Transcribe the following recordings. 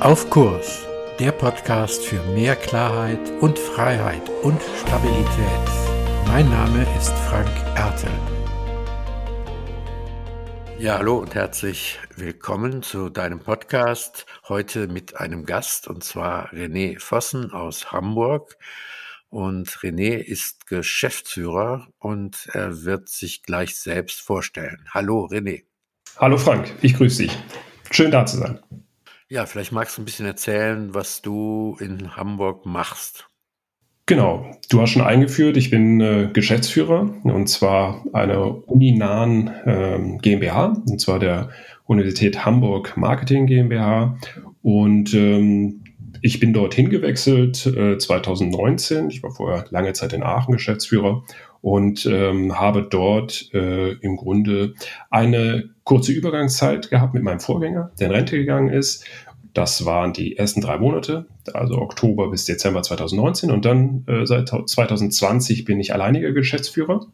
Auf Kurs, der Podcast für mehr Klarheit und Freiheit und Stabilität. Mein Name ist Frank Ertel. Ja, hallo und herzlich willkommen zu deinem Podcast. Heute mit einem Gast und zwar René Vossen aus Hamburg. Und René ist Geschäftsführer und er wird sich gleich selbst vorstellen. Hallo René. Hallo Frank, ich grüße dich. Schön da zu sein. Ja, vielleicht magst du ein bisschen erzählen, was du in Hamburg machst. Genau, du hast schon eingeführt, ich bin äh, Geschäftsführer und zwar einer uninahen äh, GmbH, und zwar der Universität Hamburg Marketing GmbH. Und ähm, ich bin dorthin gewechselt äh, 2019. Ich war vorher lange Zeit in Aachen Geschäftsführer und ähm, habe dort äh, im Grunde eine kurze Übergangszeit gehabt mit meinem Vorgänger, der in Rente gegangen ist. Das waren die ersten drei Monate, also Oktober bis Dezember 2019. Und dann äh, seit 2020 bin ich alleiniger Geschäftsführer.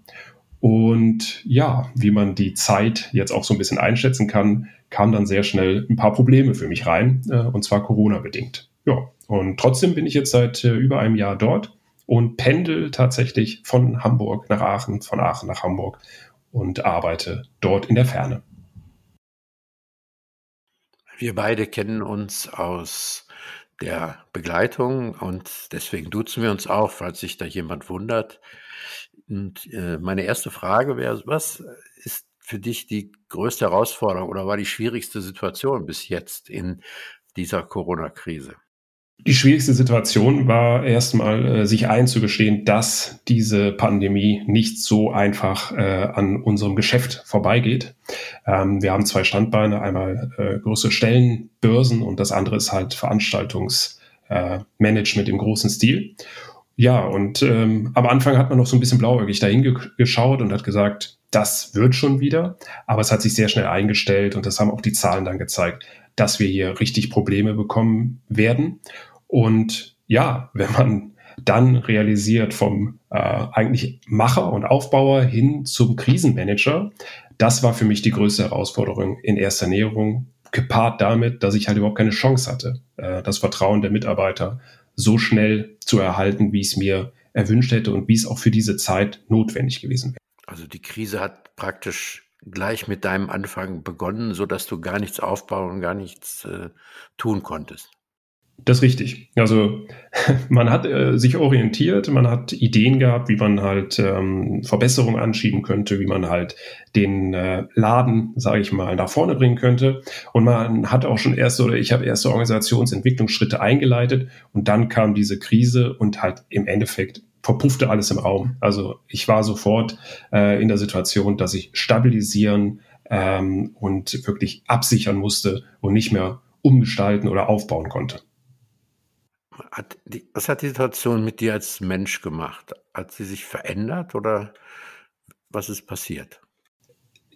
Und ja, wie man die Zeit jetzt auch so ein bisschen einschätzen kann, kamen dann sehr schnell ein paar Probleme für mich rein, äh, und zwar Corona-bedingt. Ja, und trotzdem bin ich jetzt seit äh, über einem Jahr dort und pendel tatsächlich von Hamburg nach Aachen, von Aachen nach Hamburg und arbeite dort in der Ferne. Wir beide kennen uns aus der Begleitung und deswegen duzen wir uns auch, falls sich da jemand wundert. Und äh, meine erste Frage wäre, was ist für dich die größte Herausforderung oder war die schwierigste Situation bis jetzt in dieser Corona-Krise? Die schwierigste Situation war erstmal, äh, sich einzugestehen, dass diese Pandemie nicht so einfach äh, an unserem Geschäft vorbeigeht. Ähm, wir haben zwei Standbeine, einmal äh, größere Stellenbörsen und das andere ist halt Veranstaltungsmanagement äh, im großen Stil. Ja, und ähm, am Anfang hat man noch so ein bisschen blauäugig dahin ge geschaut und hat gesagt, das wird schon wieder. Aber es hat sich sehr schnell eingestellt und das haben auch die Zahlen dann gezeigt dass wir hier richtig Probleme bekommen werden. Und ja, wenn man dann realisiert vom äh, eigentlich Macher und Aufbauer hin zum Krisenmanager, das war für mich die größte Herausforderung in erster Näherung, gepaart damit, dass ich halt überhaupt keine Chance hatte, äh, das Vertrauen der Mitarbeiter so schnell zu erhalten, wie es mir erwünscht hätte und wie es auch für diese Zeit notwendig gewesen wäre. Also die Krise hat praktisch gleich mit deinem Anfang begonnen, so dass du gar nichts aufbauen gar nichts äh, tun konntest. Das ist richtig. Also man hat äh, sich orientiert, man hat Ideen gehabt, wie man halt ähm, Verbesserungen anschieben könnte, wie man halt den äh, Laden, sage ich mal, nach vorne bringen könnte. Und man hat auch schon erste oder ich habe erste Organisationsentwicklungsschritte eingeleitet und dann kam diese Krise und halt im Endeffekt verpuffte alles im Raum. Also ich war sofort äh, in der Situation, dass ich stabilisieren ähm, und wirklich absichern musste und nicht mehr umgestalten oder aufbauen konnte. Hat die, was hat die Situation mit dir als Mensch gemacht? Hat sie sich verändert oder was ist passiert?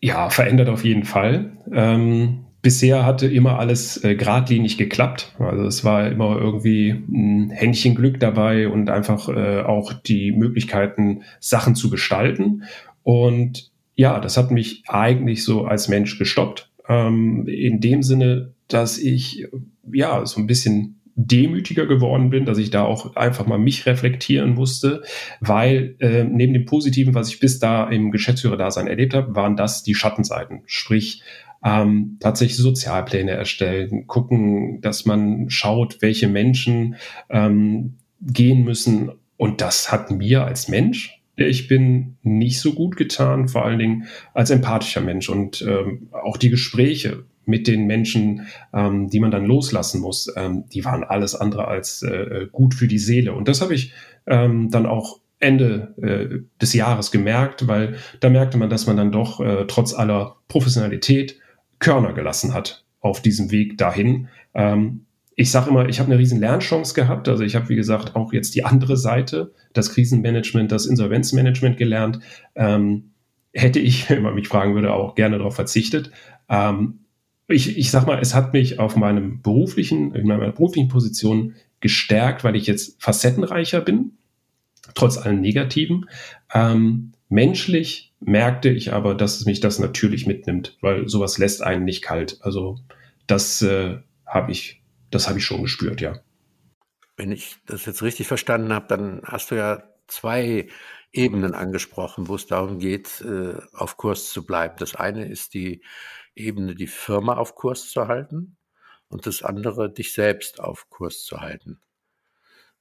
Ja, verändert auf jeden Fall. Ähm, bisher hatte immer alles äh, geradlinig geklappt. Also es war immer irgendwie ein Händchen Glück dabei und einfach äh, auch die Möglichkeiten, Sachen zu gestalten. Und ja, das hat mich eigentlich so als Mensch gestoppt. Ähm, in dem Sinne, dass ich ja so ein bisschen demütiger geworden bin, dass ich da auch einfach mal mich reflektieren musste, weil äh, neben dem Positiven, was ich bis da im Geschäftsführerdasein erlebt habe, waren das die Schattenseiten. Sprich, ähm, tatsächlich Sozialpläne erstellen, gucken, dass man schaut, welche Menschen ähm, gehen müssen. Und das hat mir als Mensch, ich bin, nicht so gut getan, vor allen Dingen als empathischer Mensch. Und ähm, auch die Gespräche mit den Menschen, ähm, die man dann loslassen muss, ähm, die waren alles andere als äh, gut für die Seele. Und das habe ich ähm, dann auch Ende äh, des Jahres gemerkt, weil da merkte man, dass man dann doch äh, trotz aller Professionalität Körner gelassen hat auf diesem Weg dahin. Ähm, ich sage immer, ich habe eine riesen Lernchance gehabt. Also ich habe, wie gesagt, auch jetzt die andere Seite, das Krisenmanagement, das Insolvenzmanagement gelernt. Ähm, hätte ich, wenn man mich fragen würde, auch gerne darauf verzichtet. Ähm, ich, ich sag mal, es hat mich auf meinem beruflichen, in meiner beruflichen Position gestärkt, weil ich jetzt facettenreicher bin, trotz allem Negativen. Ähm, menschlich merkte ich aber, dass mich das natürlich mitnimmt, weil sowas lässt einen nicht kalt. Also das äh, habe ich das habe ich schon gespürt, ja. Wenn ich das jetzt richtig verstanden habe, dann hast du ja zwei Ebenen angesprochen, wo es darum geht, äh, auf Kurs zu bleiben. Das eine ist die Ebene, die Firma auf Kurs zu halten und das andere, dich selbst auf Kurs zu halten.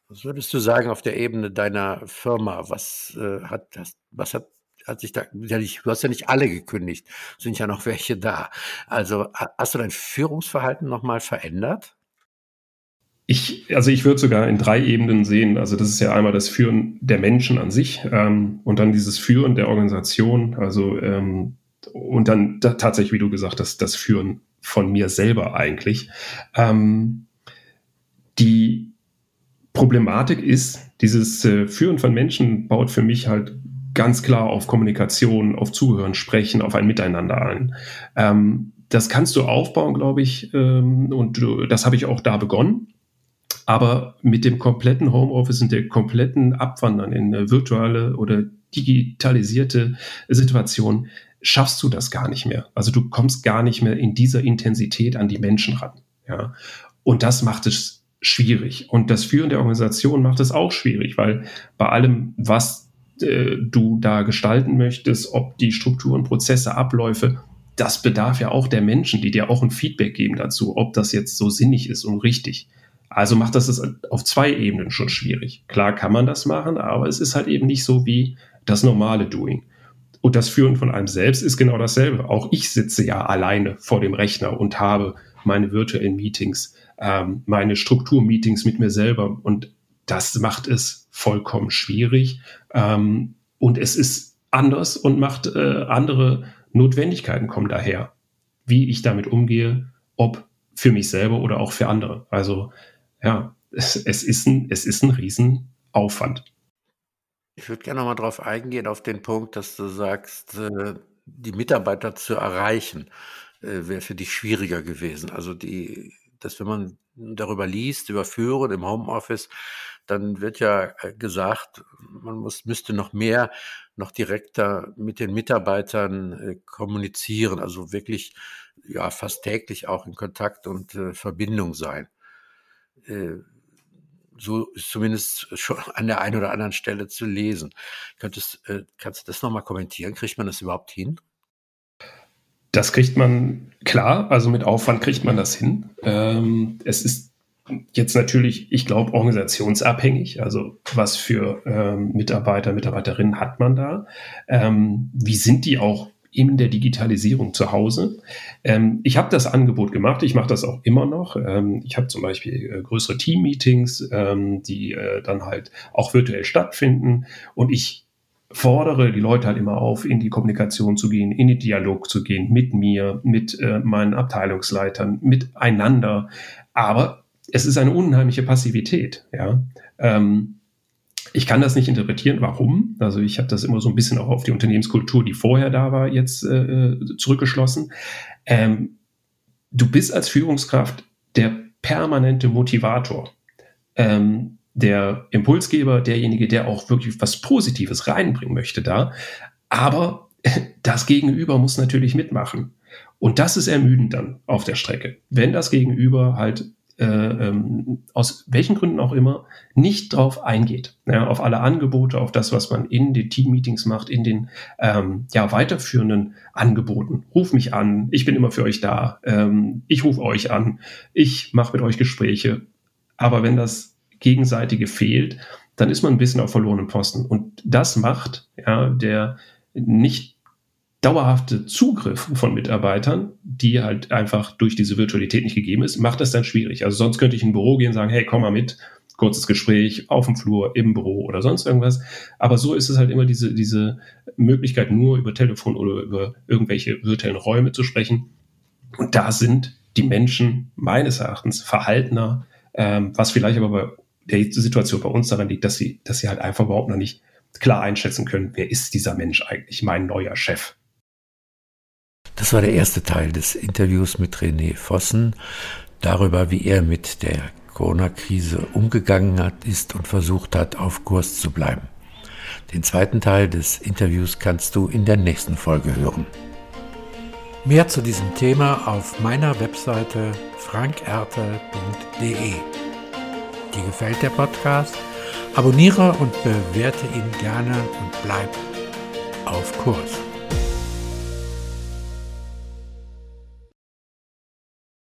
Was würdest du sagen auf der Ebene deiner Firma? Was äh, hat das, was hat, hat sich da, du hast ja nicht alle gekündigt, sind ja noch welche da. Also hast du dein Führungsverhalten nochmal verändert? Ich, also ich würde sogar in drei Ebenen sehen. Also das ist ja einmal das Führen der Menschen an sich ähm, und dann dieses Führen der Organisation. Also ähm, und dann da, tatsächlich, wie du gesagt hast, das Führen von mir selber eigentlich. Ähm, die Problematik ist, dieses äh, Führen von Menschen baut für mich halt ganz klar auf Kommunikation, auf Zuhören, Sprechen, auf ein Miteinander ein. Ähm, das kannst du aufbauen, glaube ich, ähm, und du, das habe ich auch da begonnen. Aber mit dem kompletten Homeoffice und der kompletten Abwandern in eine virtuelle oder digitalisierte Situation schaffst du das gar nicht mehr. Also du kommst gar nicht mehr in dieser Intensität an die Menschen ran. Ja. Und das macht es schwierig. Und das Führen der Organisation macht es auch schwierig, weil bei allem, was äh, du da gestalten möchtest, ob die Strukturen, Prozesse, Abläufe, das bedarf ja auch der Menschen, die dir auch ein Feedback geben dazu, ob das jetzt so sinnig ist und richtig. Also macht das es auf zwei Ebenen schon schwierig. Klar kann man das machen, aber es ist halt eben nicht so wie das normale Doing. Und das Führen von einem selbst ist genau dasselbe. Auch ich sitze ja alleine vor dem Rechner und habe meine virtuellen Meetings, ähm, meine Strukturmeetings mit mir selber. Und das macht es vollkommen schwierig. Ähm, und es ist anders und macht äh, andere Notwendigkeiten kommen daher, wie ich damit umgehe, ob für mich selber oder auch für andere. Also ja, es, es, ist ein, es ist ein Riesenaufwand. Ich würde gerne nochmal darauf eingehen, auf den Punkt, dass du sagst, äh, die Mitarbeiter zu erreichen, äh, wäre für dich schwieriger gewesen. Also die, dass wenn man darüber liest, über Führen im Homeoffice, dann wird ja äh, gesagt, man muss, müsste noch mehr, noch direkter mit den Mitarbeitern kommunizieren, also wirklich ja fast täglich auch in Kontakt und Verbindung sein. Äh, so ist zumindest schon an der einen oder anderen Stelle zu lesen. Könntest, äh, kannst du das nochmal kommentieren? Kriegt man das überhaupt hin? Das kriegt man klar, also mit Aufwand kriegt man das hin. Ähm, es ist jetzt natürlich, ich glaube, organisationsabhängig. Also was für ähm, Mitarbeiter, Mitarbeiterinnen hat man da? Ähm, wie sind die auch in der Digitalisierung zu Hause. Ähm, ich habe das Angebot gemacht, ich mache das auch immer noch. Ähm, ich habe zum Beispiel äh, größere Team-Meetings, ähm, die äh, dann halt auch virtuell stattfinden und ich fordere die Leute halt immer auf, in die Kommunikation zu gehen, in den Dialog zu gehen, mit mir, mit äh, meinen Abteilungsleitern, miteinander. Aber es ist eine unheimliche Passivität, ja. Ähm, ich kann das nicht interpretieren, warum. Also ich habe das immer so ein bisschen auch auf die Unternehmenskultur, die vorher da war, jetzt äh, zurückgeschlossen. Ähm, du bist als Führungskraft der permanente Motivator, ähm, der Impulsgeber, derjenige, der auch wirklich was Positives reinbringen möchte da. Aber das Gegenüber muss natürlich mitmachen. Und das ist ermüdend dann auf der Strecke. Wenn das Gegenüber halt ähm, aus welchen Gründen auch immer nicht drauf eingeht, ja, auf alle Angebote, auf das, was man in den Team-Meetings macht, in den ähm, ja, weiterführenden Angeboten. Ruf mich an, ich bin immer für euch da, ähm, ich rufe euch an, ich mache mit euch Gespräche. Aber wenn das Gegenseitige fehlt, dann ist man ein bisschen auf verlorenem Posten. Und das macht ja, der nicht dauerhafte Zugriff von Mitarbeitern, die halt einfach durch diese Virtualität nicht gegeben ist, macht das dann schwierig. Also sonst könnte ich in ein Büro gehen und sagen, hey, komm mal mit, kurzes Gespräch auf dem Flur, im Büro oder sonst irgendwas. Aber so ist es halt immer diese, diese Möglichkeit, nur über Telefon oder über irgendwelche virtuellen Räume zu sprechen. Und da sind die Menschen meines Erachtens verhaltener, ähm, was vielleicht aber bei der Situation bei uns daran liegt, dass sie, dass sie halt einfach überhaupt noch nicht klar einschätzen können, wer ist dieser Mensch eigentlich, mein neuer Chef. Das war der erste Teil des Interviews mit René Vossen darüber, wie er mit der Corona-Krise umgegangen hat, ist und versucht hat, auf Kurs zu bleiben. Den zweiten Teil des Interviews kannst du in der nächsten Folge hören. Mehr zu diesem Thema auf meiner Webseite frankerte.de. Dir gefällt der Podcast? Abonniere und bewerte ihn gerne und bleib auf Kurs.